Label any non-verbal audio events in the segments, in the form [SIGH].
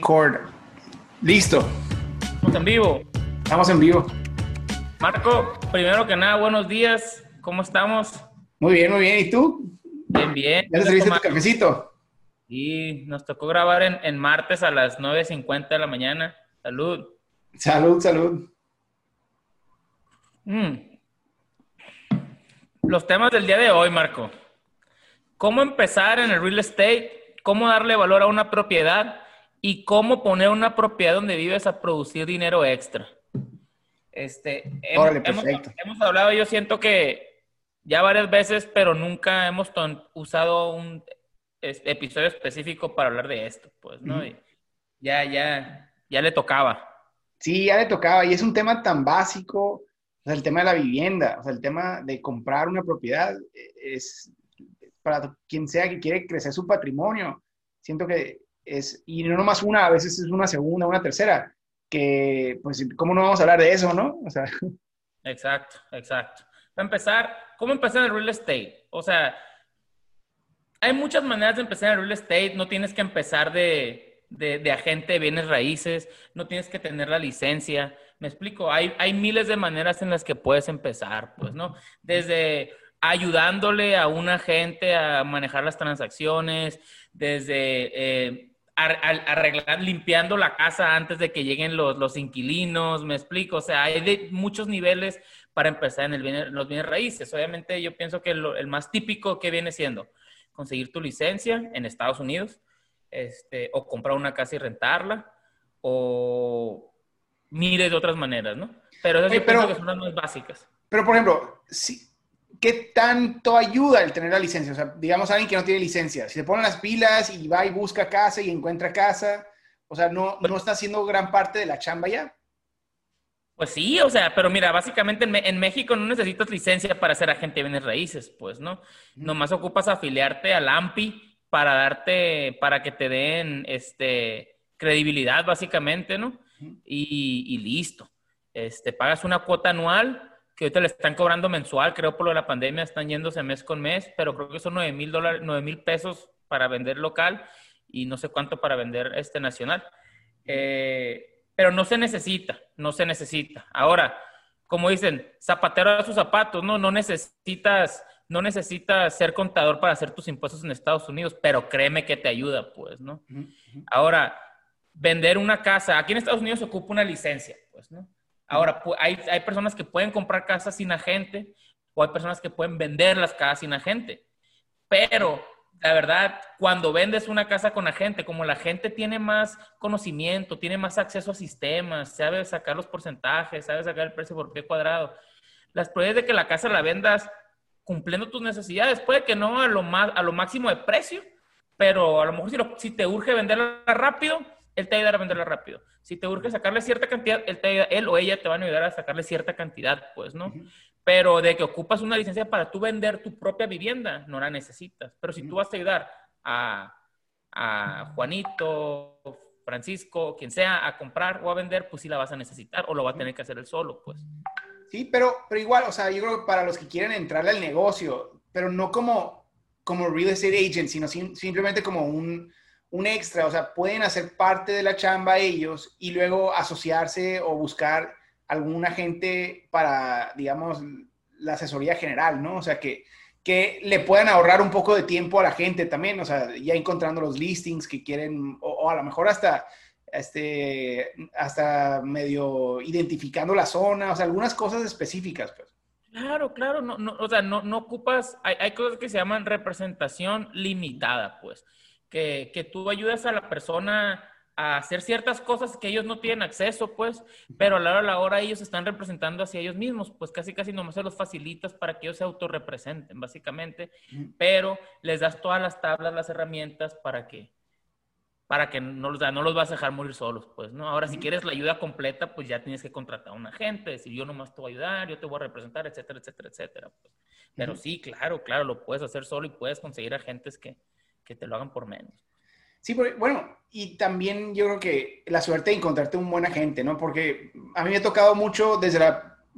record. Listo. Estamos en vivo. Estamos en vivo. Marco, primero que nada, buenos días. ¿Cómo estamos? Muy bien, muy bien. ¿Y tú? Bien, bien. ¿Ya te serviste tu cafecito? Y nos tocó grabar en, martes a las 9.50 de la mañana. Salud. Salud, salud. Mm. Los temas del día de hoy, Marco. ¿Cómo empezar en el real estate? ¿Cómo darle valor a una propiedad? ¿Y cómo poner una propiedad donde vives a producir dinero extra? Este, hemos, hablado, yo siento que ya varias veces, pero nunca hemos usado un episodio específico para hablar de esto, pues, ¿no? ya, ya, ya le tocaba. Sí, ya le tocaba, y es un tema tan básico, o sea, el tema de la vivienda, o sea, el tema de comprar una propiedad e, es para quien sea que quiere crecer su patrimonio. Siento que es, y no nomás una, a veces es una segunda, una tercera, que, pues, ¿cómo no vamos a hablar de eso, no? O sea. Exacto, exacto. Para empezar, ¿cómo empezar en el real estate? O sea, hay muchas maneras de empezar en el real estate, no tienes que empezar de, de, agente de bienes raíces, no tienes que tener la licencia. Me explico, hay, hay miles de maneras en las que puedes empezar, pues, ¿no? Desde ayudándole a un agente a manejar las transacciones, desde eh, arreglar, limpiando la casa antes de que lleguen los, los inquilinos, me explico, o sea, hay de muchos niveles para empezar en, el los bienes raíces. Obviamente yo pienso que el más típico que viene siendo conseguir tu licencia en Estados Unidos, este, o comprar una casa y rentarla, o miles de otras maneras, ¿no? Pero eso pero, que son las más básicas. Pero, por ejemplo, si, ¿qué tanto ayuda el tener la licencia? O sea, digamos alguien que no tiene licencia, si se pone las pilas y va y busca casa y encuentra casa, o sea, no, no está haciendo gran parte de la chamba ya. Pues sí, o sea, pero mira, básicamente en, México no necesitas licencia para ser agente de bienes raíces, pues, ¿no? Nomás ocupas afiliarte al AMPI para darte, para que te den, este, credibilidad, básicamente, ¿no? Y, y listo. Este, pagas una cuota anual que ahorita le están cobrando mensual, creo por lo de la pandemia están yéndose mes con mes, pero creo que son 9 mil dólares, 9 mil pesos para vender local y no sé cuánto para vender este nacional. Eh, pero no se necesita, no se necesita. Ahora, como dicen, zapatero a sus zapatos, no, no necesitas, no necesitas ser contador para hacer tus impuestos en Estados Unidos, pero créeme que te ayuda, pues, ¿no? Ahora, vender una casa, aquí en Estados Unidos se ocupa una licencia, pues, ¿no? Ahora, hay, hay personas que pueden comprar casas sin agente o hay personas que pueden vender las casas sin agente. Pero, la verdad, cuando vendes una casa con agente, como la gente tiene más conocimiento, tiene más acceso a sistemas, sabe sacar los porcentajes, sabe sacar el precio por pie cuadrado, las probabilidades de que la casa la vendas cumpliendo tus necesidades, puede que no a lo, más, a lo máximo de precio, pero a lo mejor si, si te urge venderla rápido, él te va a venderla rápido. Si te urge sacarle cierta cantidad, él, él o ella te van a ayudar a sacarle cierta cantidad, pues, ¿no? Pero de que ocupas una licencia para tú vender tu propia vivienda, no la necesitas. Pero si tú vas a ayudar a, a Juanito, Francisco, quien sea, a comprar o a vender, pues sí la vas a necesitar o lo va a tener que hacer él solo, pues. Sí, pero, pero igual, o sea, yo creo que para los que quieren entrarle al negocio, pero no como, como real estate agent, sino simplemente como un, un extra, o sea, pueden hacer parte de la chamba ellos y luego asociarse o buscar algún agente para, digamos, la asesoría general, ¿no? O sea, que, que le puedan ahorrar un poco de tiempo a la gente también, o sea, ya encontrando los listings que quieren, o, a lo mejor hasta, este, hasta medio identificando la zona, o sea, algunas cosas específicas, pues. Claro, claro, no, no, o sea, no, no ocupas, hay, hay cosas que se llaman representación limitada, pues que, que tú ayudas a la persona a hacer ciertas cosas que ellos no tienen acceso, pues, pero a la hora, a la hora ellos están representando hacia ellos mismos, pues casi casi nomás se los facilitas para que ellos se autorrepresenten, básicamente, pero les das todas las tablas, las herramientas para que, para que no los, no los vas a dejar morir solos, pues, ¿no? Ahora, si quieres la ayuda completa, pues ya tienes que contratar a un agente, decir, yo nomás te voy a ayudar, yo te voy a representar, etcétera, etcétera, etcétera. Pues. Pero sí, claro, claro, lo puedes hacer solo y puedes conseguir agentes que, que te lo hagan por menos. Sí, bueno, y también yo creo que la suerte de encontrarte un buen agente, ¿no? Porque a mí me ha tocado mucho desde el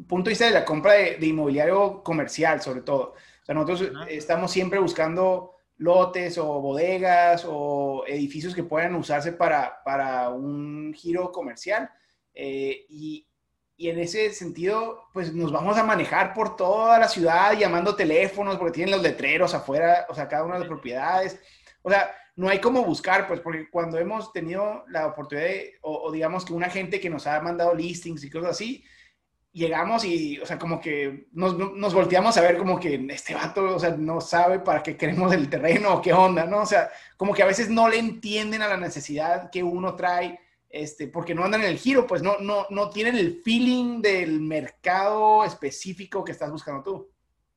punto de vista de la compra de, inmobiliario comercial, sobre todo. O sea, nosotros estamos siempre buscando lotes o bodegas o edificios que puedan usarse para, para un giro comercial. Eh, y, y, en ese sentido, pues nos vamos a manejar por toda la ciudad llamando teléfonos porque tienen los letreros afuera, o sea, cada una de las propiedades. O sea, no hay como buscar, pues, porque cuando hemos tenido la oportunidad de, o, o digamos que una gente que nos ha mandado listings y cosas así, llegamos y, o sea, como que nos, nos, volteamos a ver como que este vato, o sea, no sabe para qué queremos el terreno o qué onda, ¿no? O sea, como que a veces no le entienden a la necesidad que uno trae, este, porque no andan en el giro, pues no, no, no tienen el feeling del mercado específico que estás buscando tú.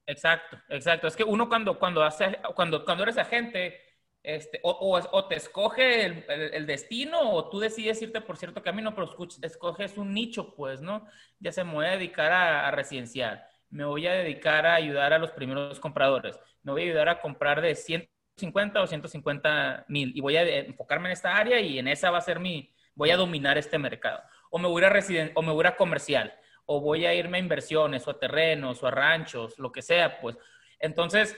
Exacto, exacto. Es que uno cuando, cuando, hace, cuando, cuando eres agente, este, o, te escoge el, destino o tú decides irte por cierto camino, pero escoges un nicho, pues, ¿no? Ya se me voy a dedicar a, a, residencial, me voy a dedicar a ayudar a los primeros compradores, me voy a ayudar a comprar de 150 o 150 mil y voy a enfocarme en esta área y en esa va a ser mi, voy a dominar este mercado. O me voy a, residen o me voy a comercial, o voy a irme a inversiones o a terrenos o a ranchos, lo que sea, pues. Entonces,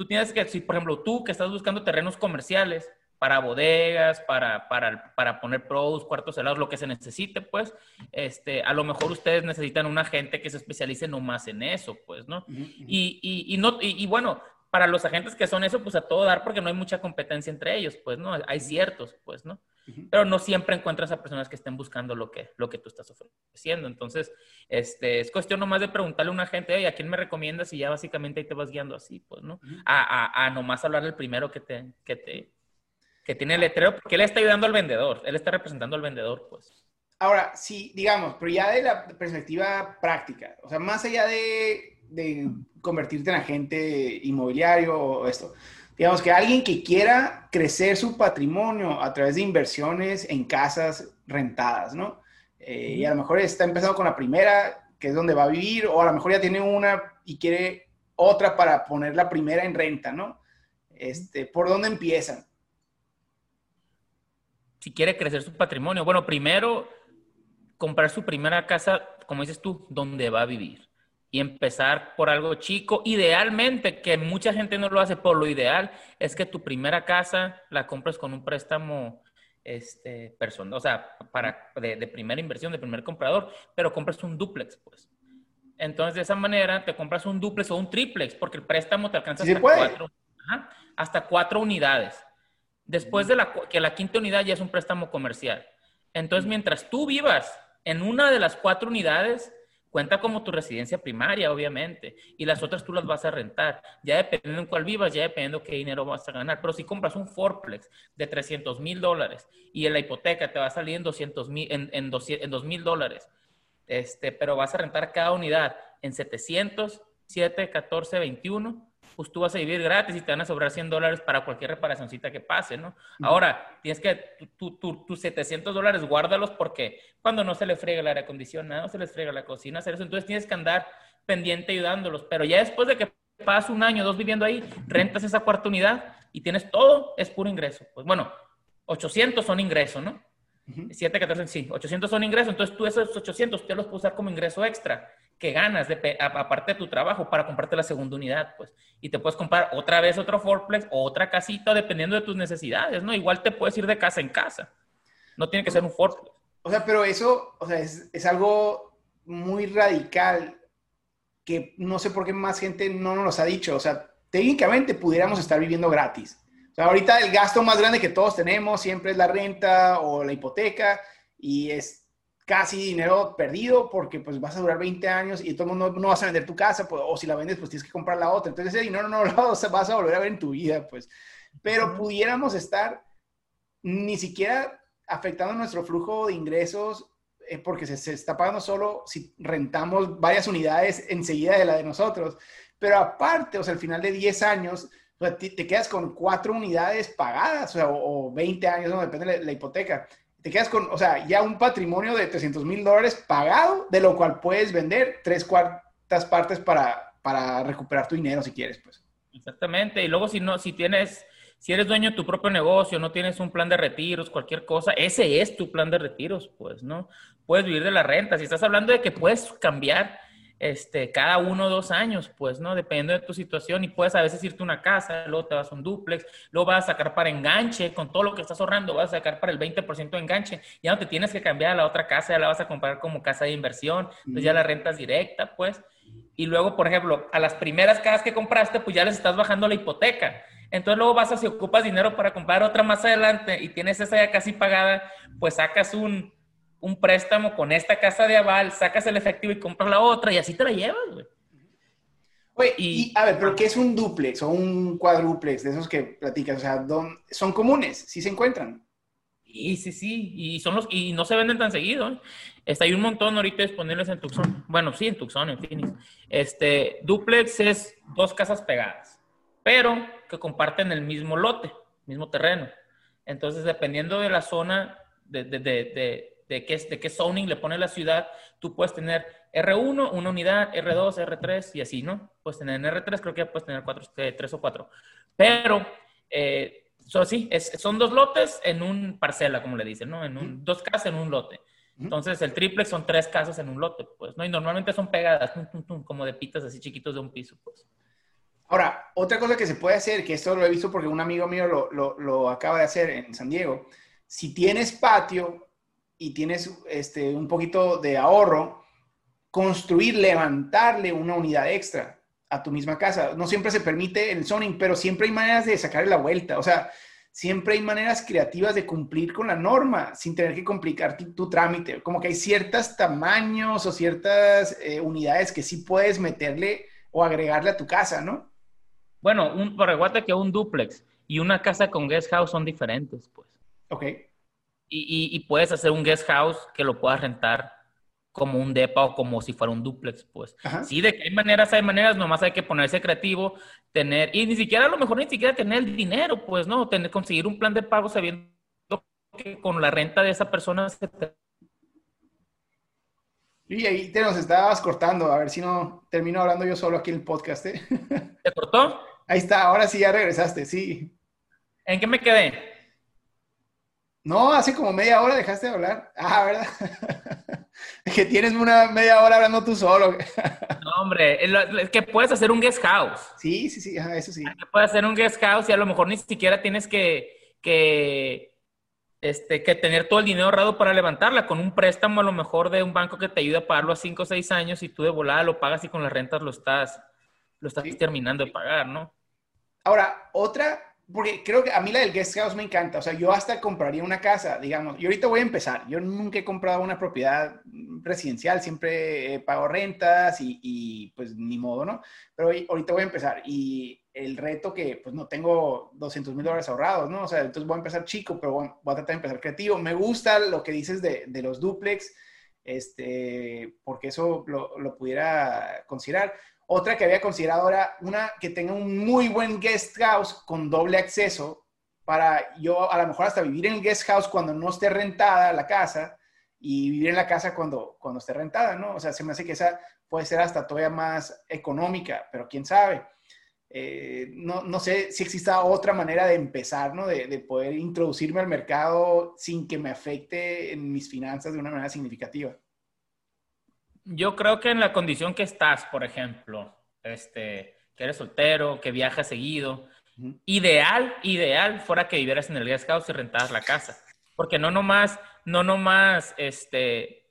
tú tienes que, si por ejemplo tú que estás buscando terrenos comerciales para bodegas, para, para, para poner produce, cuartos helados, lo que se necesite, pues, este, a lo mejor ustedes necesitan una gente que se especialice nomás en eso, pues, ¿no? Y, y, y, no, y, bueno, para los agentes que son eso, pues a todo dar porque no hay mucha competencia entre ellos, pues, ¿no? Hay ciertos, pues, ¿no? Pero no siempre encuentras a personas que estén buscando lo que, lo que tú estás ofreciendo. Entonces, este, es cuestión nomás de preguntarle a una gente, ¿a quién me recomiendas? Y ya básicamente ahí te vas guiando así, pues, ¿no? a, a, a, nomás hablar el primero que te, que te, que tiene el letrero, porque él está ayudando al vendedor, él está representando al vendedor, pues. Ahora, sí, digamos, pero ya de la perspectiva práctica, o sea, más allá de, de convertirte en agente inmobiliario o esto, digamos que alguien que quiera crecer su patrimonio a través de inversiones en casas rentadas, ¿no? Eh, y a lo mejor está empezando con la primera, que es donde va a vivir, o a lo mejor ya tiene una y quiere otra para poner la primera en renta, ¿no? Este, ¿Por dónde empiezan? Si quiere crecer su patrimonio, bueno, primero comprar su primera casa, como dices tú, donde va a vivir y empezar por algo chico. Idealmente, que mucha gente no lo hace, por lo ideal es que tu primera casa la compres con un préstamo este, personal, o sea, para, de, primera inversión, de primer comprador, pero compras un duplex, pues. Entonces, de esa manera, te compras un duplex o un triplex, porque el préstamo te alcanza hasta, cuatro, hasta cuatro unidades. Después de la, que la quinta unidad ya es un préstamo comercial. Entonces, mientras tú vivas en una de las cuatro unidades, cuenta como tu residencia primaria, obviamente, y las otras tú las vas a rentar, ya dependiendo en cuál vivas, ya dependiendo qué dinero vas a ganar. Pero si compras un Forplex de 300 mil dólares y en la hipoteca te va a salir en 200 mil, en, en, 2 mil dólares, este, pero vas a rentar cada unidad en 700, 7, 14, 21, pues tú vas a vivir gratis y te van a sobrar 100 dólares para cualquier reparacioncita que pase, ¿no? Ahora, tienes que, tus 700 dólares guárdalos porque cuando no se le frega el aire acondicionado, no se les frega la cocina, hacer eso, entonces tienes que andar pendiente ayudándolos, pero ya después de que pasas un año, dos viviendo ahí, rentas esa cuarta unidad y tienes todo, es puro ingreso. Pues bueno, 800 son ingreso, ¿no? 7, 14, sí, 800 son ingresos, entonces tú esos 800 te los puedes usar como ingreso extra que ganas de, aparte de tu trabajo para comprarte la segunda unidad, pues. Y te puedes comprar otra vez otro fourplex o otra casita dependiendo de tus necesidades, ¿no? Igual te puedes ir de casa en casa. No tiene que ser un fourplex. O sea, pero eso, o sea, es, es algo muy radical que no sé por qué más gente no nos ha dicho. O sea, técnicamente pudiéramos estar viviendo gratis. O sea, ahorita el gasto más grande que todos tenemos siempre es la renta o la hipoteca y es casi dinero perdido porque pues vas a durar 20 años y todo el mundo no vas a vender tu casa pues, o si la vendes pues tienes que comprar la otra. Entonces ese dinero no lo [LAUGHS] vas a volver a ver en tu vida pues. Pero pudiéramos estar ni siquiera afectando nuestro flujo de ingresos eh, porque se, se, está pagando solo si rentamos varias unidades enseguida de la de nosotros. Pero aparte, o sea, al final de 10 años, o sea, te, te, quedas con cuatro unidades pagadas, o, sea, o, o 20 años, no depende de la, la hipoteca te quedas con, o sea, ya un patrimonio de 300 mil dólares pagado, de lo cual puedes vender tres cuartas partes para, para recuperar tu dinero si quieres, pues. Exactamente. Y luego si no, si tienes, si eres dueño de tu propio negocio, no tienes un plan de retiros, cualquier cosa, ese es tu plan de retiros, pues, ¿no? Puedes vivir de la renta. Si estás hablando de que puedes cambiar este, cada uno o dos años, pues, ¿no? Dependiendo de tu situación y puedes a veces irte a una casa, luego te vas a un duplex, luego vas a sacar para enganche, con todo lo que estás ahorrando, vas a sacar para el 20% de enganche, ya no te tienes que cambiar a la otra casa, ya la vas a comprar como casa de inversión, entonces ya la rentas directa, pues. Y luego, por ejemplo, a las primeras casas que compraste, pues ya les estás bajando la hipoteca. Entonces luego vas a, si ocupas dinero para comprar otra más adelante y tienes esa ya casi pagada, pues sacas un, un préstamo con esta casa de aval, sacas el efectivo y compras la otra y así te la llevas, güey. Oye, y, a ver, pero ¿qué es un duplex o un cuadruplex de esos que platicas? O sea, ¿son comunes? ¿Sí se encuentran? Y sí, sí, y son los y no se venden tan seguido. ¿eh? Está hay un montón ahorita disponibles en Tucson. Bueno, sí, en Tucson, en Phoenix. Este, duplex es dos casas pegadas, pero que comparten el mismo lote, mismo terreno. Entonces, dependiendo de la zona, de, de, de, de qué, de qué zoning le pone la ciudad, tú puedes tener R1, una unidad, R2, R3 y así, ¿no? Puedes tener en R3, creo que puedes tener cuatro, eh, tres o cuatro. Pero, eh, sí, son dos lotes en un parcela, como le dicen, ¿no? En un, dos casas en un lote. Entonces, el triplex son tres casas en un lote, pues, ¿no? Y normalmente son pegadas, como de pitas así chiquitos de un piso, pues. Ahora, otra cosa que se puede hacer, que esto lo he visto porque un amigo mío lo, lo, lo acaba de hacer en San Diego, si tienes patio, y tienes este, un poquito de ahorro, construir, levantarle una unidad extra a tu misma casa. No siempre se permite el zoning, pero siempre hay maneras de sacarle la vuelta. O sea, siempre hay maneras creativas de cumplir con la norma sin tener que complicar tu, trámite. Como que hay ciertos tamaños o ciertas eh, unidades que sí puedes meterle o agregarle a tu casa, ¿no? Bueno, un, por que un duplex y una casa con guest house son diferentes, pues. Ok y, puedes hacer un guest house que lo puedas rentar como un depa o como si fuera un duplex, pues. Sí, de que hay maneras, hay maneras, nomás hay que ponerse creativo, tener, y ni siquiera a lo mejor ni siquiera tener el dinero, pues, ¿no? Tener, conseguir un plan de pago sabiendo que con la renta de esa persona se Y ahí te nos estabas cortando, a ver si no termino hablando yo solo aquí en el podcast, ¿eh? [LAUGHS] ¿Te cortó? Ahí está, ahora sí ya regresaste, sí. ¿En qué me quedé? No, hace como media hora dejaste de hablar. [LAUGHS] Ah, ¿verdad? [LAUGHS] que tienes una media hora hablando tú solo. [LAUGHS] no, hombre, es que puedes hacer un guest house. Sí, sí, sí, eso sí. puedes hacer un guest house y a lo mejor ni siquiera tienes que, que, este, que tener todo el dinero ahorrado para levantarla. Con un préstamo a lo mejor de un banco que te ayuda a pagarlo a 5 o 6 años y tú de volada lo pagas y con las rentas lo estás, lo estás terminando de pagar, ¿no? Ahora, otra porque creo que a mí la del guest house me encanta. O sea, yo hasta compraría una casa, digamos. Y ahorita voy a empezar. Yo nunca he comprado una propiedad residencial, siempre pago rentas y, pues ni modo, ¿no? Pero ahorita voy a empezar. Y el reto que pues no tengo 200 mil dólares ahorrados, ¿no? O sea, entonces voy a empezar chico, pero voy a tratar de empezar creativo. Me gusta lo que dices de, de los duplex, este, porque eso lo, lo pudiera considerar. Otra que había considerado era una que tenga un muy buen guest house con doble acceso para yo a lo mejor hasta vivir en el guest house cuando no esté rentada la casa y vivir en la casa cuando, cuando esté rentada, ¿no? O sea, se me hace que esa puede ser hasta todavía más económica, pero quién sabe. Eh, no, no, sé si exista otra manera de empezar, ¿no? De, de, poder introducirme al mercado sin que me afecte en mis finanzas de una manera significativa. Yo creo que en la condición que estás, por ejemplo, este, que eres soltero, que viajas seguido, ideal, ideal fuera que vivieras en el guest house y rentaras la casa. Porque no nomás, no nomás, este,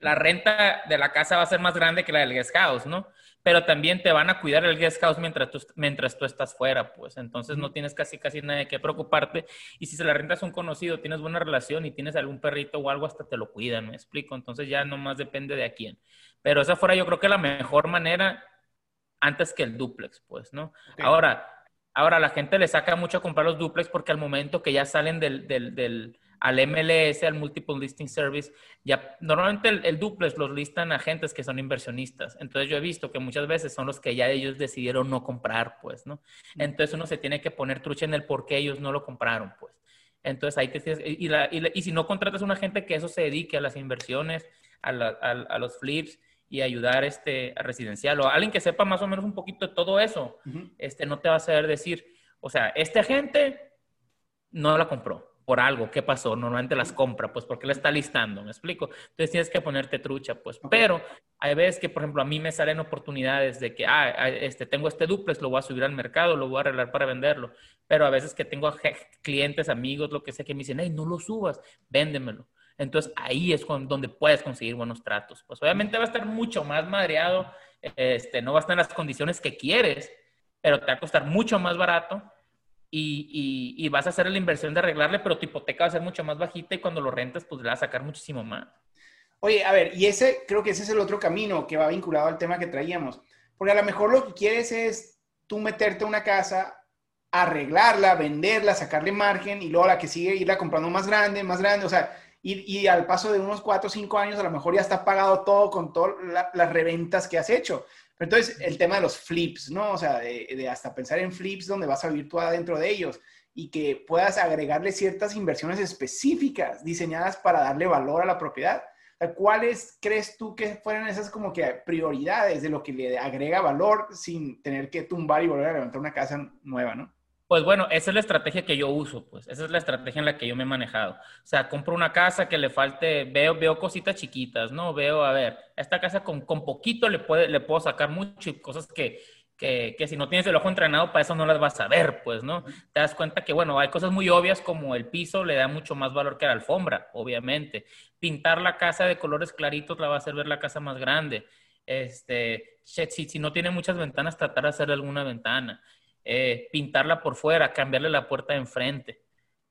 la renta de la casa va a ser más grande que la del guest house, ¿no? Pero también te van a cuidar el guest house mientras tú, mientras tú estás fuera, pues. Entonces no tienes casi, casi nada de qué preocuparte. Y si se la rentas a un conocido, tienes buena relación y tienes algún perrito o algo, hasta te lo cuidan, me explico. Entonces ya nomás depende de a quién. Pero esa fuera yo creo que la mejor manera antes que el duplex, pues, ¿no? Ahora, ahora la gente le saca mucho a comprar los duplex porque al momento que ya salen del, del, del al MLS, al Multiple Listing Service, ya normalmente el, duplex los listan agentes que son inversionistas. Entonces yo he visto que muchas veces son los que ya ellos decidieron no comprar, pues, ¿no? Entonces uno se tiene que poner trucha en el por qué ellos no lo compraron, pues. Entonces ahí te y, y, y, si no contratas a un agente que eso se dedique a las inversiones, a, a, los flips y ayudar este, a residencial o alguien que sepa más o menos un poquito de todo eso, este, no te va a saber decir, o sea, este agente no la compró por algo, ¿qué pasó? Normalmente las compra, pues porque la está listando, ¿me explico? Entonces tienes que ponerte trucha, pues. Pero hay veces que, por ejemplo, a mí me salen oportunidades de que, ah, este, tengo este duplex, lo voy a subir al mercado, lo voy a arreglar para venderlo. Pero a veces que tengo clientes, amigos, lo que sea, que me dicen, hey, no lo subas, véndemelo. Entonces ahí es donde puedes conseguir buenos tratos. Pues obviamente va a estar mucho más madreado, este, no va a estar en las condiciones que quieres, pero te va a costar mucho más barato y, vas a hacer la inversión de arreglarle, pero tu hipoteca va a ser mucho más bajita y cuando lo rentas, pues le vas a sacar muchísimo más. Oye, a ver, y ese, creo que ese es el otro camino que va vinculado al tema que traíamos. Porque a lo mejor lo que quieres es tú meterte a una casa, arreglarla, venderla, sacarle margen y luego la que sigue irla comprando más grande, más grande. O sea, y, y al paso de unos cuatro o cinco años a lo mejor ya está pagado todo con todas las reventas que has hecho. Entonces, el tema de los flips, ¿no? O sea, de, hasta pensar en flips donde vas a vivir tú adentro de ellos y que puedas agregarle ciertas inversiones específicas diseñadas para darle valor a la propiedad. ¿Cuáles crees tú que fueran esas como que prioridades de lo que le agrega valor sin tener que tumbar y volver a levantar una casa nueva, ¿no? Pues bueno, esa es la estrategia que yo uso, pues esa es la estrategia en la que yo me he manejado. O sea, compro una casa que le falte, veo, veo cositas chiquitas, ¿no? Veo, a ver, esta casa con, con poquito le, puede, le puedo sacar mucho y cosas que, que, que, si no tienes el ojo entrenado para eso no las vas a ver, pues, ¿no? Te das cuenta que, bueno, hay cosas muy obvias como el piso le da mucho más valor que la alfombra, obviamente. Pintar la casa de colores claritos la va a hacer ver la casa más grande. Este, si, si no tiene muchas ventanas, tratar de hacer alguna ventana. Eh, pintarla por fuera, cambiarle la puerta de enfrente,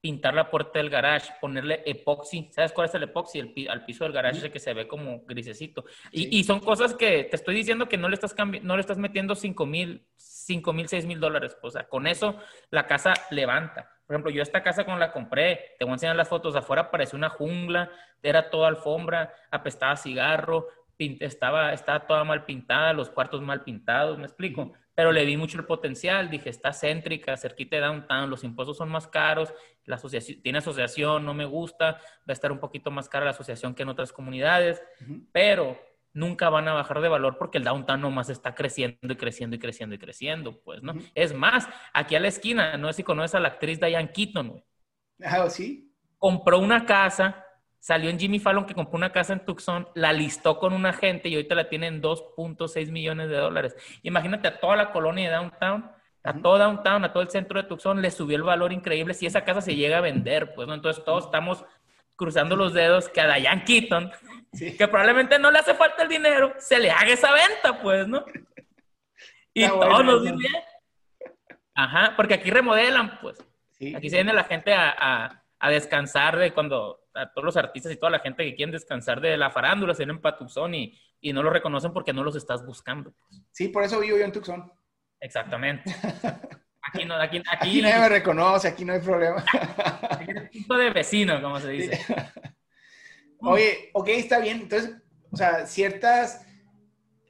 pintar la puerta del garage, ponerle epoxi. ¿Sabes cuál es el epoxi? El, al piso del garage que se ve como grisecito. Y, son cosas que te estoy diciendo que no le estás, no le estás metiendo 5 mil, 5 mil, 6 mil dólares. O sea, con eso la casa levanta. Por ejemplo, yo esta casa cuando la compré, te voy a enseñar las fotos, afuera parecía una jungla, era toda alfombra, apestaba cigarro, estaba, estaba toda mal pintada, los cuartos mal pintados, ¿me explico? pero le vi mucho el potencial, dije, está céntrica, cerquita de downtown, los impuestos son más caros, la asociación, tiene asociación, no me gusta, va a estar un poquito más cara la asociación que en otras comunidades, pero nunca van a bajar de valor porque el downtown nomás está creciendo y creciendo y creciendo y creciendo, pues, ¿no? Es más, aquí a la esquina, no sé si conoces a la actriz Diane Keaton, güey. Ah, sí. Compró una casa Salió en Jimmy Fallon que compró una casa en Tucson, la listó con un agente y ahorita la tiene en 2.6 millones de dólares. Imagínate a toda la colonia de downtown, a todo downtown, a todo el centro de Tucson, le subió el valor increíble si esa casa se llega a vender, pues, ¿no? Entonces todos estamos cruzando los dedos que a Diane Keaton, que probablemente no le hace falta el dinero, se le haga esa venta, pues, ¿no? [LAUGHS] Y todos nos bien. Ajá, porque aquí remodelan, pues. Aquí se viene la gente a, a descansar de cuando a todos los artistas y toda la gente que quieren descansar de la farándula se vienen para Tucson y, y, no lo reconocen porque no los estás buscando. Pues. Sí, por eso vivo yo en Tucson. Exactamente. [LAUGHS] Aquí no, aquí, aquí, aquí nadie me reconoce, aquí no hay problema. [LAUGHS] tipo de vecino, como se dice. Oye, ok, está bien. Entonces, o sea, ciertas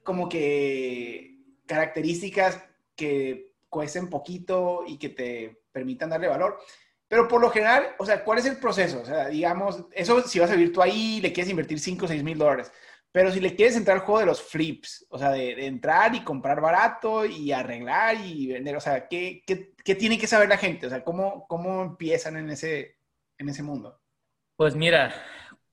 como que características que cuesten poquito y que te permitan darle valor. Pero por lo general, o sea, ¿cuál es el proceso? O sea, digamos, eso si vas a vivir tú ahí, le quieres invertir 5 o 6 mil dólares. Pero si le quieres entrar al juego de los flips, o sea, de, entrar y comprar barato y arreglar y vender, o sea, ¿qué, qué, qué tiene que saber la gente? O sea, ¿cómo, cómo empiezan en ese, en ese mundo? Pues mira,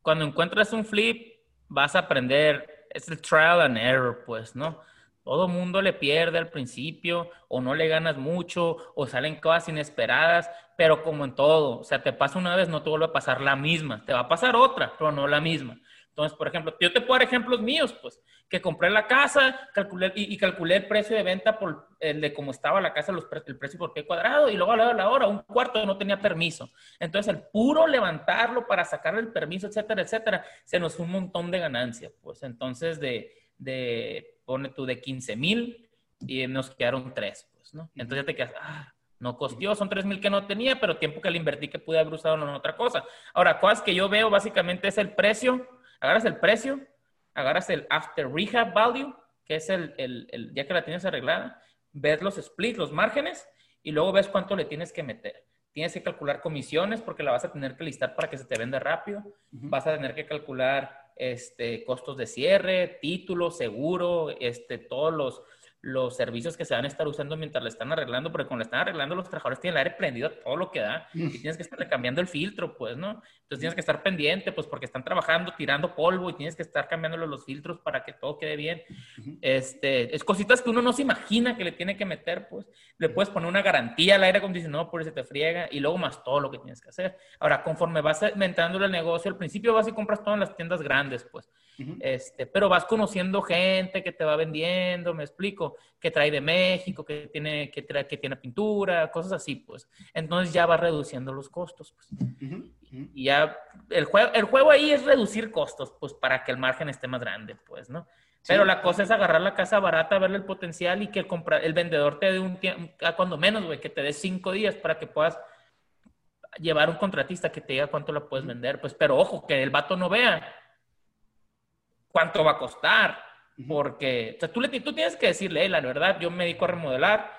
cuando encuentras un flip, vas a aprender, es el trial and error, pues, ¿no? Todo mundo le pierde al principio, o no le ganas mucho, o salen cosas inesperadas, pero como en todo, o sea, te pasa una vez, no te vuelve a pasar la misma, te va a pasar otra, pero no la misma. Entonces, por ejemplo, yo te puedo dar ejemplos míos, pues, que compré la casa calculé, y, calculé el precio de venta por el de cómo estaba la casa, los, el precio por qué cuadrado, y luego a la hora, un cuarto no tenía permiso. Entonces, el puro levantarlo para sacarle el permiso, etcétera, etcétera, se nos fue un montón de ganancia, pues. Entonces, de, de pone tú de 15 mil y nos quedaron tres, pues, ¿no? Entonces ya te quedas, ah, no costó, son 3 mil que no tenía, pero tiempo que le invertí que pude haber usado en otra cosa. Ahora, cosas que yo veo básicamente es el precio, agarras el precio, agarras el after rehab value, que es el, el, el ya que la tienes arreglada, ves los splits, los márgenes, y luego ves cuánto le tienes que meter. Tienes que calcular comisiones porque la vas a tener que listar para que se te venda rápido. Vas a tener que calcular este, costos de cierre, título, seguro, este, todos los, los servicios que se van a estar usando mientras le están arreglando, porque cuando le están arreglando los trabajadores tienen el aire prendido todo lo que da y tienes que estar cambiando el filtro, pues, ¿no? Entonces tienes que estar pendiente, pues, porque están trabajando, tirando polvo y tienes que estar cambiándole los filtros para que todo quede bien. Este, es cositas que uno no se imagina que le tiene que meter, pues. Le puedes poner una garantía al aire acondicionado por eso te friega y luego más todo lo que tienes que hacer. Ahora, conforme vas aumentando el negocio, al principio vas y compras todo en las tiendas grandes, pues. Este, pero vas conociendo gente que te va vendiendo, me explico, que trae de México, que tiene, que trae, que tiene pintura, cosas así, pues. Entonces ya vas reduciendo los costos, pues. Y ya el juego, el juego ahí es reducir costos, pues, para que el margen esté más grande, pues, ¿no? Pero la cosa es agarrar la casa barata, verle el potencial y que el, el vendedor te dé un tiempo, cuando menos, güey, que te dé cinco días para que puedas llevar un contratista que te diga cuánto la puedes vender. Pues, pero ojo, que el vato no vea cuánto va a costar. Porque, o sea, tú, le, tú tienes que decirle, la verdad, yo me dedico a remodelar,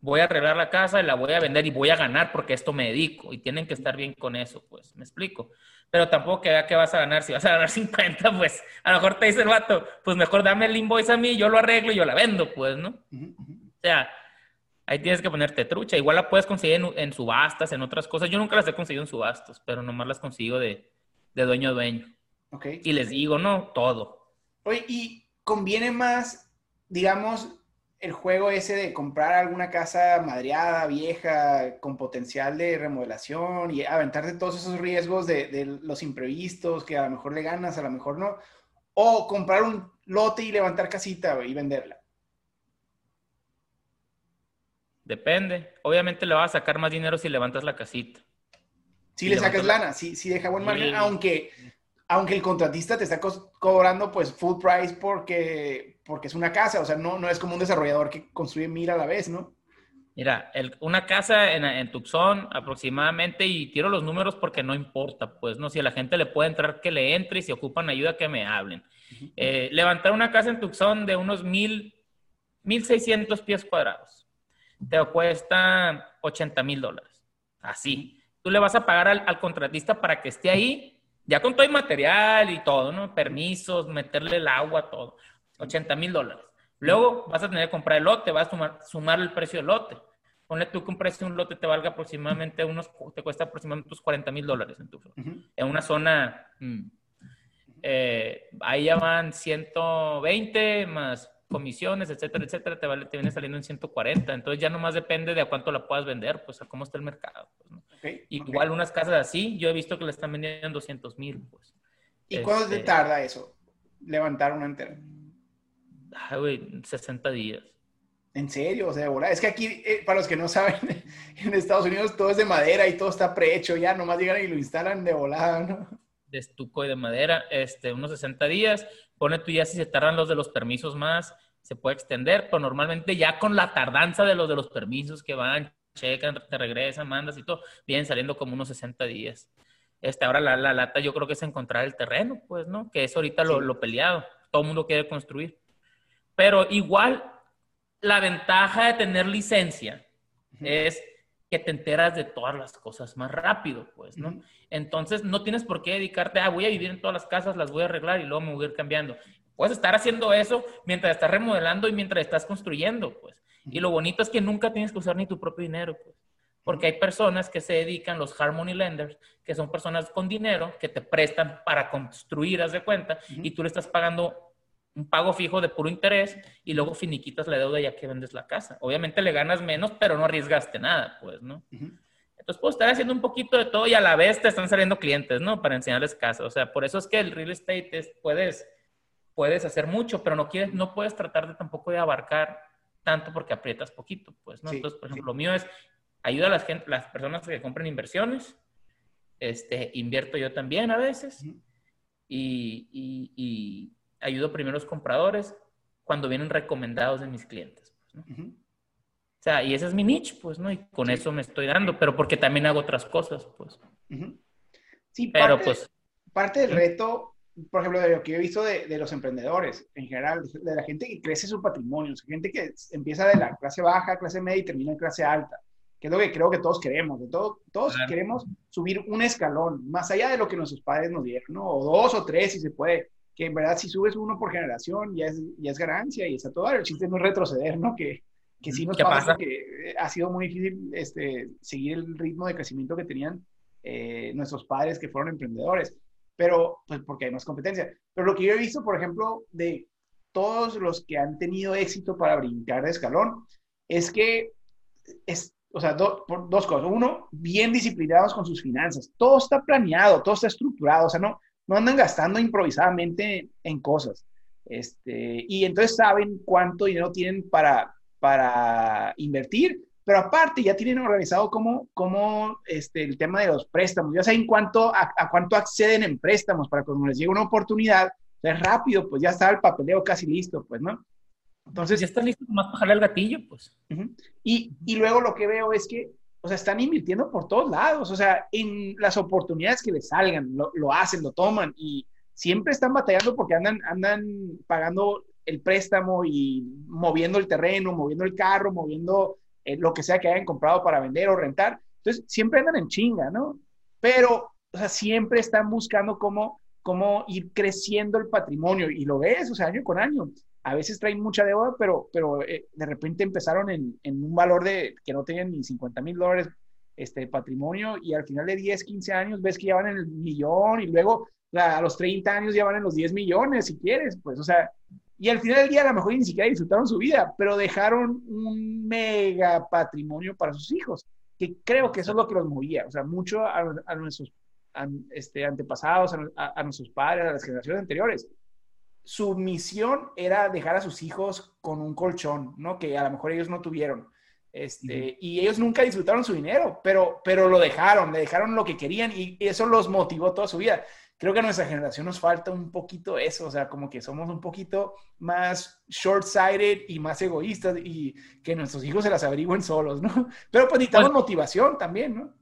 voy a arreglar la casa y la voy a vender y voy a ganar porque esto me dedico. Y tienen que estar bien con eso, pues, me explico. Pero tampoco que vea que vas a ganar. Si vas a ganar [LAUGHS] 50, pues a lo mejor te dice el vato, pues mejor dame el invoice a mí, yo lo arreglo y yo la vendo, pues, ¿no? O sea, ahí tienes que ponerte trucha. Igual la puedes conseguir en, subastas, en otras cosas. Yo nunca las he conseguido en subastas, pero nomás las consigo de, de dueño a dueño. Okay. Y les digo, no, todo. Oye, ¿y conviene más, digamos, el juego ese de comprar alguna casa madreada, vieja, con potencial de remodelación y aventarte todos esos riesgos de, de, los imprevistos que a lo mejor le ganas, a lo mejor no? O comprar un lote y levantar casita y venderla. Depende. Obviamente le vas a sacar más dinero si levantas la casita. Si le sacas lana, si, si deja buen margen, aunque, aunque el contratista te está cobrando pues full price porque, porque es una casa, o sea, no, no es como un desarrollador que construye mil a la vez, ¿no? Mira, una casa en, en, Tucson aproximadamente, y tiro los números porque no importa, pues, ¿no? Si a la gente le puede entrar, que le entre y si ocupan ayuda, que me hablen. Eh, levantar una casa en Tucson de unos mil, mil seiscientos pies cuadrados te cuesta 80 mil dólares. Así. Tú le vas a pagar al, contratista para que esté ahí, ya con todo el material y todo, ¿no? Permisos, meterle el agua, todo. 80 mil dólares. Luego vas a tener que comprar el lote, vas a sumar, el precio del lote. Ponle tú que un precio de un lote te valga aproximadamente unos, te cuesta aproximadamente unos 40 mil dólares en tu En una zona, mm, eh, ahí ya van 120 más comisiones, etcétera, etcétera, te, vale, te viene saliendo en 140. Entonces ya nomás depende de a cuánto la puedas vender, pues a cómo está el mercado. Pues, Igual unas casas así, yo he visto que la están vendiendo en 200 mil. Pues. ¿Y cuánto te este, tarda eso? Levantar una entera. Ay, güey, 60 días. ¿En serio? O sea, Es que aquí, eh, para los que no saben, [LAUGHS] en Estados Unidos todo es de madera y todo está prehecho ya, nomás llegan y lo instalan de volada, ¿no? De estuco y de madera, este, unos 60 días Pone tú ya si se tardan los de los permisos más, se puede extender, pero normalmente ya con la tardanza de los de los permisos que van, checan, te regresan, mandas y todo, vienen saliendo como unos 60 días. Este, ahora la, la lata yo creo que es encontrar el terreno, pues, ¿no? Que es ahorita lo, lo peleado. Todo el mundo quiere construir. Pero igual, la ventaja de tener licencia es que te enteras de todas las cosas más rápido, pues, ¿no? Entonces, no tienes por qué dedicarte a, voy a vivir en todas las casas, las voy a arreglar y luego me voy a ir cambiando. Puedes estar haciendo eso mientras estás remodelando y mientras estás construyendo, pues. Y lo bonito es que nunca tienes que usar ni tu propio dinero, pues. Porque hay personas que se dedican, los Harmony Lenders, que son personas con dinero que te prestan para construir, haz de cuenta, y tú le estás pagando un pago fijo de puro interés y luego finiquitas la deuda ya que vendes la casa. Obviamente le ganas menos, pero no arriesgaste nada, pues, ¿no? Entonces puedes estar haciendo un poquito de todo y a la vez te están saliendo clientes, ¿no? Para enseñarles casa. O sea, por eso es que el real estate es, puedes, puedes hacer mucho, pero no quieres, no puedes tratar de tampoco de abarcar tanto porque aprietas poquito, pues, ¿no? Entonces, por ejemplo, lo mío es ayuda a las, gente, las personas que compren inversiones, este, invierto yo también a veces y ayudo a los compradores cuando vienen recomendados de mis clientes. Pues, o sea, y ese es mi niche, pues, ¿no? Y con eso me estoy dando, pero porque también hago otras cosas, pues. Sí, pero parte, pues... Parte del reto, por ejemplo, de lo que he visto de, de, los emprendedores en general, de la gente que crece su patrimonio, gente que empieza de la clase baja, clase media y termina en clase alta, que es lo que creo que todos queremos, de todo, todos queremos subir un escalón, más allá de lo que nuestros padres nos dieron, ¿no? O dos o tres si se puede, que en verdad si subes uno por generación ya es, ya es ganancia y está todo. El chiste no es retroceder, ¿no? Que, que sí nos pasa, que ha sido muy difícil este, seguir el ritmo de crecimiento que tenían eh, nuestros padres que fueron emprendedores, pero pues porque hay más competencia. Pero lo que yo he visto, por ejemplo, de todos los que han tenido éxito para brincar de escalón, es que es, o sea, por dos cosas. Uno, bien disciplinados con sus finanzas. Todo está planeado, todo está estructurado. O sea, no, no andan gastando improvisadamente en cosas. Este, y entonces saben cuánto dinero tienen para, para invertir, pero aparte ya tienen organizado cómo, cómo este, el tema de los préstamos, ya saben cuánto, a, cuánto acceden en préstamos para cuando les llegue una oportunidad, es rápido, pues ya está el papeleo casi listo, pues, ¿no? Entonces, ya están listos más para jalar el gatillo, pues. y, y, luego lo que veo es que, o sea, están invirtiendo por todos lados, o sea, en las oportunidades que les salgan, lo, lo hacen, lo toman y siempre están batallando porque andan, andan pagando el préstamo y moviendo el terreno, moviendo el carro, moviendo eh, lo que sea que hayan comprado para vender o rentar. Entonces, siempre andan en chinga, ¿no? Pero, o sea, siempre están buscando cómo, cómo ir creciendo el patrimonio y lo ves, o sea, año con año a veces traen mucha deuda, pero, pero eh, de repente empezaron en, en, un valor de que no tenían ni 50 mil dólares este, patrimonio y al final de 10, 15 años ves que ya van en el millón y luego a los 30 años ya van en los 10 millones, si quieres, pues, o sea, y al final del día a lo mejor ni siquiera disfrutaron su vida, pero dejaron un mega patrimonio para sus hijos, que creo que eso es lo que los movía, o sea, mucho a, nuestros este, antepasados, a, a nuestros padres, a las generaciones anteriores su misión era dejar a sus hijos con un colchón, ¿no? Que a lo mejor ellos no tuvieron. Este, Y ellos nunca disfrutaron su dinero, pero, pero lo dejaron, le dejaron lo que querían y eso los motivó toda su vida. Creo que a nuestra generación nos falta un poquito eso, o sea, como que somos un poquito más short-sighted y más egoístas y que nuestros hijos se las averigüen solos, ¿no? [LAUGHS] Pero pues necesitamos motivación también, ¿no?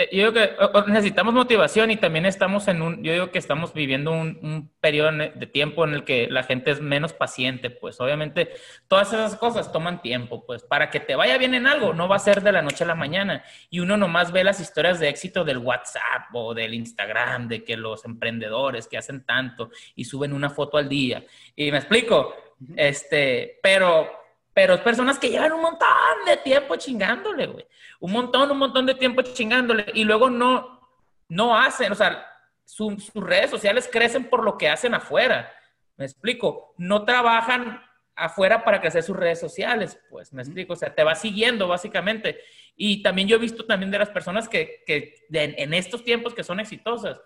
Eh, yo digo que necesitamos motivación y también estamos en un, yo digo que estamos viviendo un, periodo de tiempo en el que la gente es menos paciente, pues obviamente todas esas cosas toman tiempo, pues para que te vaya bien en algo, no va a ser de la noche a la mañana. Y uno nomás ve las historias de éxito del WhatsApp o del Instagram, de que los emprendedores que hacen tanto y suben una foto al día. Y me explico, este, pero pero es personas que llevan un montón de tiempo chingándole, güey. Un montón, un montón de tiempo chingándole. Y luego no, no hacen, o sea, sus redes sociales crecen por lo que hacen afuera. Me explico. No trabajan afuera para crecer sus redes sociales, pues, me explico. O sea, te va siguiendo, básicamente. Y también yo he visto también de las personas que, que en estos tiempos que son exitosas.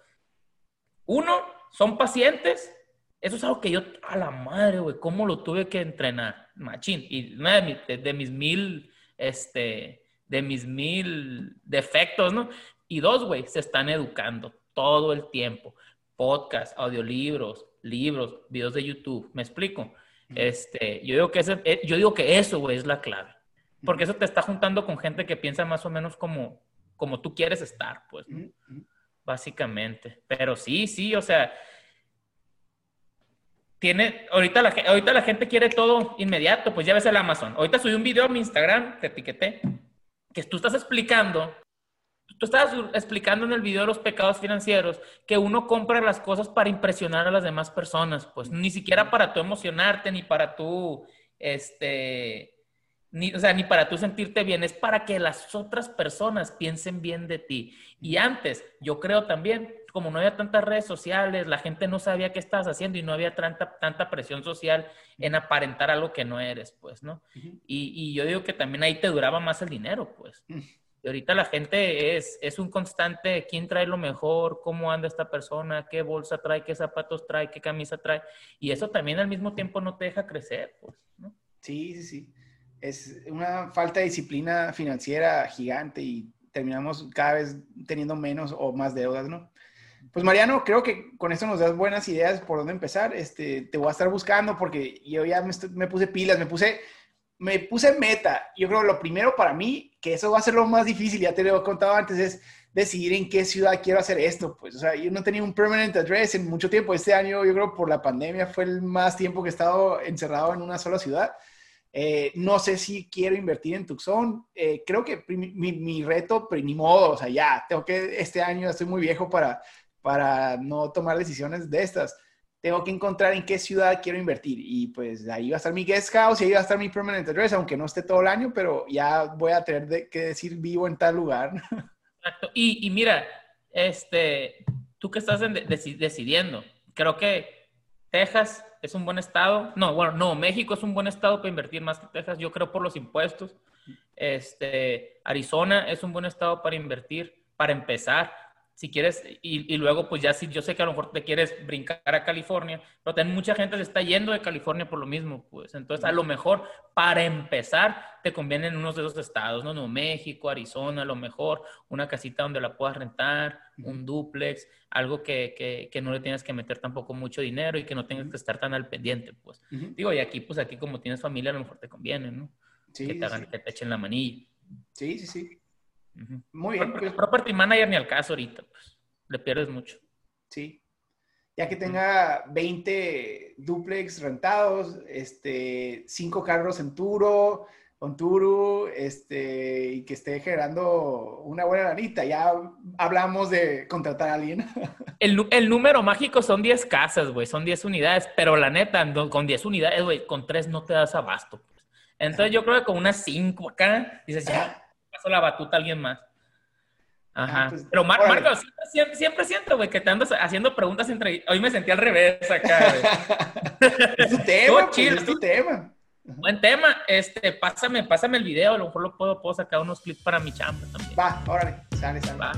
Uno, son pacientes eso es algo que yo, a la madre, güey, cómo lo tuve que entrenar, machín. Y una de, mis mil, este, de mis mil defectos, ¿no? Y dos, güey, se están educando todo el tiempo. Podcast, audiolibros, libros, videos de YouTube. ¿Me explico? Este, yo digo que ese, eh, yo digo que eso, güey, es la clave. Porque eso te está juntando con gente que piensa más o menos como, como tú quieres estar, pues, ¿no? Básicamente. Pero sí, sí, o sea, tiene, ahorita la, ahorita la gente quiere todo inmediato, pues ya ves el Amazon. Ahorita subí un video a mi Instagram, te etiqueté, que tú estás explicando, tú estabas explicando en el video los pecados financieros, que uno compra las cosas para impresionar a las demás personas, pues ni siquiera para tú emocionarte, ni para tú, este, ni, o sea, ni para tú sentirte bien, es para que las otras personas piensen bien de ti. Y antes, yo creo también como no había tantas redes sociales, la gente no sabía qué estabas haciendo y no había tanta, tanta presión social en aparentar algo que no eres, pues, ¿no? y, yo digo que también ahí te duraba más el dinero, pues. Y ahorita la gente es, es un constante, ¿quién trae lo mejor? ¿Cómo anda esta persona? ¿Qué bolsa trae? ¿Qué zapatos trae? ¿Qué camisa trae? Y eso también al mismo tiempo no te deja crecer, pues, ¿no? Sí, sí, sí. Es una falta de disciplina financiera gigante y terminamos cada vez teniendo menos o más deudas, ¿no? Pues Mariano, creo que con esto nos das buenas ideas por dónde empezar. Este, te voy a estar buscando porque yo ya me, puse pilas, me puse, me puse meta. Yo creo que lo primero para mí, que eso va a ser lo más difícil, ya te lo he contado antes, es decidir en qué ciudad quiero hacer esto. Pues, o sea, yo no tenía un permanent address en mucho tiempo. Este año, yo creo, por la pandemia, fue el más tiempo que he estado encerrado en una sola ciudad. Eh, no sé si quiero invertir en Tucson. Eh, creo que mi, mi, reto, pero ni modo, o sea, ya, tengo que, este año estoy muy viejo para, para no tomar decisiones de estas. tengo que encontrar en qué ciudad quiero invertir. Y pues ahí va a estar mi guest house y ahí va a estar mi permanent address, aunque no esté todo el año, pero ya voy a tener que decir vivo en tal lugar. [LAUGHS] Exacto. Y, mira, este, tú que estás decidiendo, creo que Texas es un buen estado. No, bueno, no, México es un buen estado para invertir más que Texas, yo creo por los impuestos. Este, Arizona es un buen estado para invertir, para empezar. Si quieres, y, luego, pues ya si yo sé que a lo mejor te quieres brincar a California, pero también mucha gente se está yendo de California por lo mismo, pues. Entonces, a lo mejor, para empezar, te conviene en unos de esos estados, ¿no? Nuevo México, Arizona, a lo mejor, una casita donde la puedas rentar, un duplex, algo que, que, que, no le tienes que meter tampoco mucho dinero y que no tengas que estar tan al pendiente, pues. Digo, y aquí, pues aquí como tienes familia, a lo mejor te conviene, ¿no? que te hagan, que te echen la manilla. Sí, sí, sí. Muy bien. Pues. Property manager ni al caso ahorita, pues. Le pierdes mucho. Sí. Ya que tenga 20 duplex rentados, este, 5 carros en Turo, con Turu, este, y que esté generando una buena lanita. Ya hablamos de contratar a alguien. [LAUGHS] El, el número mágico son 10 casas, güey, son 10 unidades, pero la neta, con 10 unidades, güey, con 3 no te das abasto. Entonces yo creo que con unas cinco acá, dices, ya, paso la batuta a alguien más. Ajá. Ah, pues, Pero Marco, siempre, siento, güey, que te andas haciendo preguntas entre... Hoy me sentí al revés acá, [LAUGHS] es tu tema, pues, es tu tema. Buen tema. Este, pásame, pásame el video, a lo mejor lo puedo, puedo sacar unos clips para mi chamba también. Va, órale, sale, sale. Va.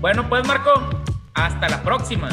Bueno, pues Marco, hasta la próxima.